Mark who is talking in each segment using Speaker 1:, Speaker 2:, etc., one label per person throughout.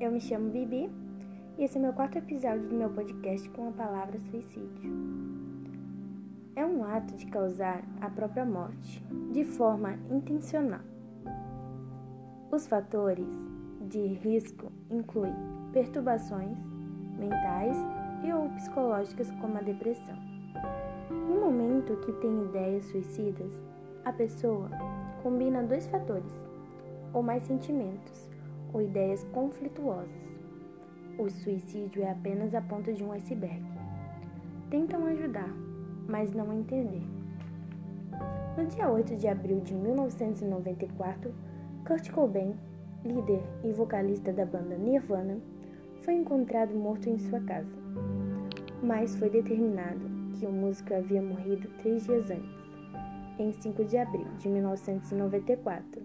Speaker 1: eu me chamo Bibi e esse é meu quarto episódio do meu podcast com a palavra suicídio. É um ato de causar a própria morte, de forma intencional. Os fatores de risco incluem perturbações mentais e ou psicológicas como a depressão. No momento que tem ideias suicidas, a pessoa combina dois fatores ou mais sentimentos ou ideias conflituosas. O suicídio é apenas a ponta de um iceberg. Tentam ajudar, mas não entender. No dia 8 de abril de 1994, Kurt Cobain, líder e vocalista da banda Nirvana, foi encontrado morto em sua casa. Mas foi determinado que o músico havia morrido três dias antes, em 5 de abril de 1994,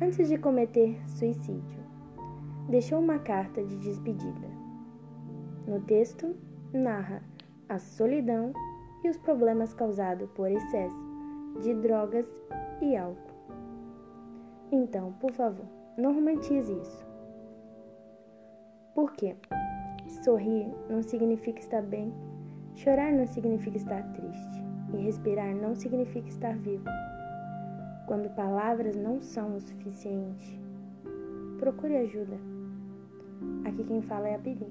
Speaker 1: antes de cometer suicídio deixou uma carta de despedida. No texto, narra a solidão e os problemas causados por excesso de drogas e álcool. Então, por favor, não romantize isso. Por quê? Sorrir não significa estar bem, chorar não significa estar triste, e respirar não significa estar vivo. Quando palavras não são o suficiente, procure ajuda. Aqui quem fala é a Bibi.